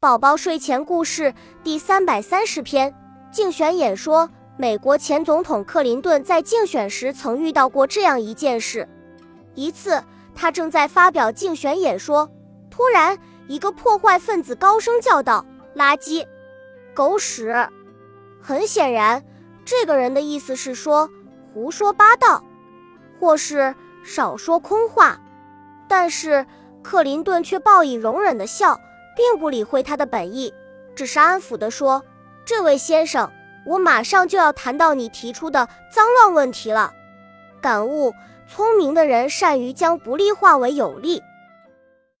宝宝睡前故事第三百三十篇：竞选演说。美国前总统克林顿在竞选时曾遇到过这样一件事：一次，他正在发表竞选演说，突然，一个破坏分子高声叫道：“垃圾，狗屎！”很显然，这个人的意思是说胡说八道，或是少说空话。但是克林顿却报以容忍的笑。并不理会他的本意，只是安抚地说：“这位先生，我马上就要谈到你提出的脏乱问题了。感悟：聪明的人善于将不利化为有利。”